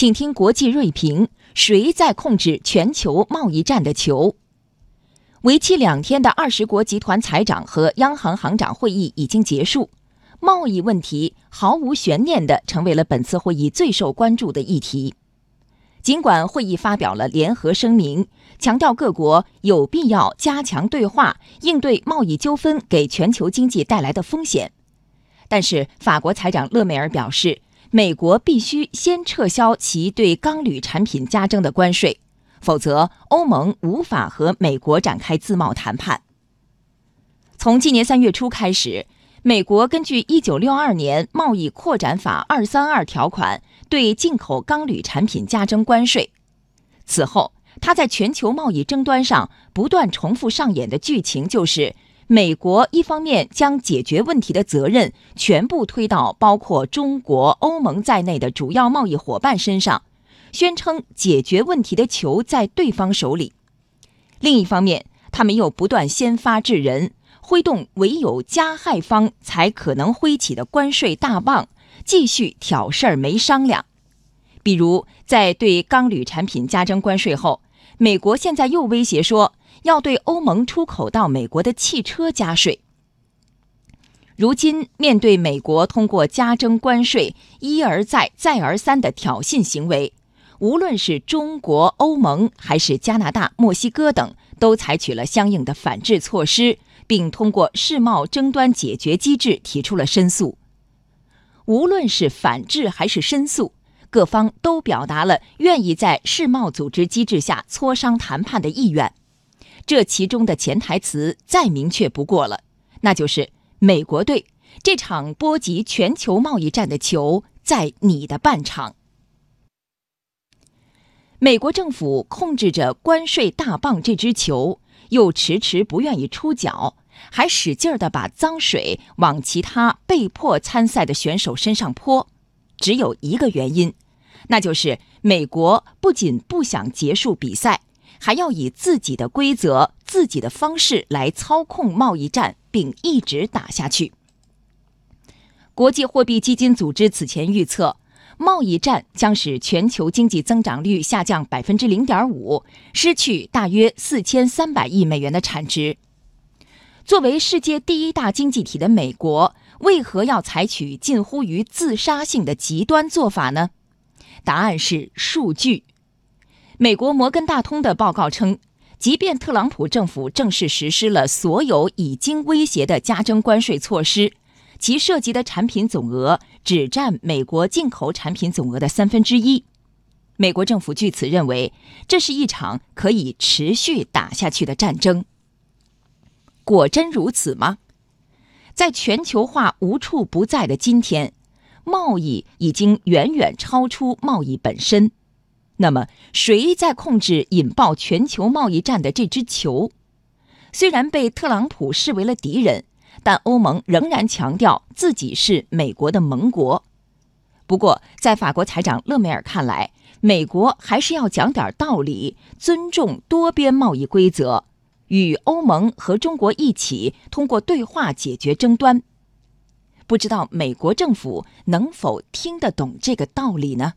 请听国际锐评：谁在控制全球贸易战的球？为期两天的二十国集团财长和央行行长会议已经结束，贸易问题毫无悬念地成为了本次会议最受关注的议题。尽管会议发表了联合声明，强调各国有必要加强对话，应对贸易纠纷给全球经济带来的风险，但是法国财长勒梅尔表示。美国必须先撤销其对钢铝产品加征的关税，否则欧盟无法和美国展开自贸谈判。从今年三月初开始，美国根据一九六二年贸易扩展法二三二条款对进口钢铝产品加征关税。此后，他在全球贸易争端上不断重复上演的剧情就是。美国一方面将解决问题的责任全部推到包括中国、欧盟在内的主要贸易伙伴身上，宣称解决问题的球在对方手里；另一方面，他们又不断先发制人，挥动唯有加害方才可能挥起的关税大棒，继续挑事儿没商量。比如，在对钢铝产品加征关税后，美国现在又威胁说。要对欧盟出口到美国的汽车加税。如今，面对美国通过加征关税一而再、再而三的挑衅行为，无论是中国、欧盟还是加拿大、墨西哥等，都采取了相应的反制措施，并通过世贸争端解决机制提出了申诉。无论是反制还是申诉，各方都表达了愿意在世贸组织机制下磋商谈判的意愿。这其中的潜台词再明确不过了，那就是美国队这场波及全球贸易战的球在你的半场。美国政府控制着关税大棒这只球，又迟迟不愿意出脚，还使劲儿的把脏水往其他被迫参赛的选手身上泼，只有一个原因，那就是美国不仅不想结束比赛。还要以自己的规则、自己的方式来操控贸易战，并一直打下去。国际货币基金组织此前预测，贸易战将使全球经济增长率下降百分之零点五，失去大约四千三百亿美元的产值。作为世界第一大经济体的美国，为何要采取近乎于自杀性的极端做法呢？答案是数据。美国摩根大通的报告称，即便特朗普政府正式实施了所有已经威胁的加征关税措施，其涉及的产品总额只占美国进口产品总额的三分之一。美国政府据此认为，这是一场可以持续打下去的战争。果真如此吗？在全球化无处不在的今天，贸易已经远远超出贸易本身。那么，谁在控制引爆全球贸易战的这只球？虽然被特朗普视为了敌人，但欧盟仍然强调自己是美国的盟国。不过，在法国财长勒梅尔看来，美国还是要讲点道理，尊重多边贸易规则，与欧盟和中国一起通过对话解决争端。不知道美国政府能否听得懂这个道理呢？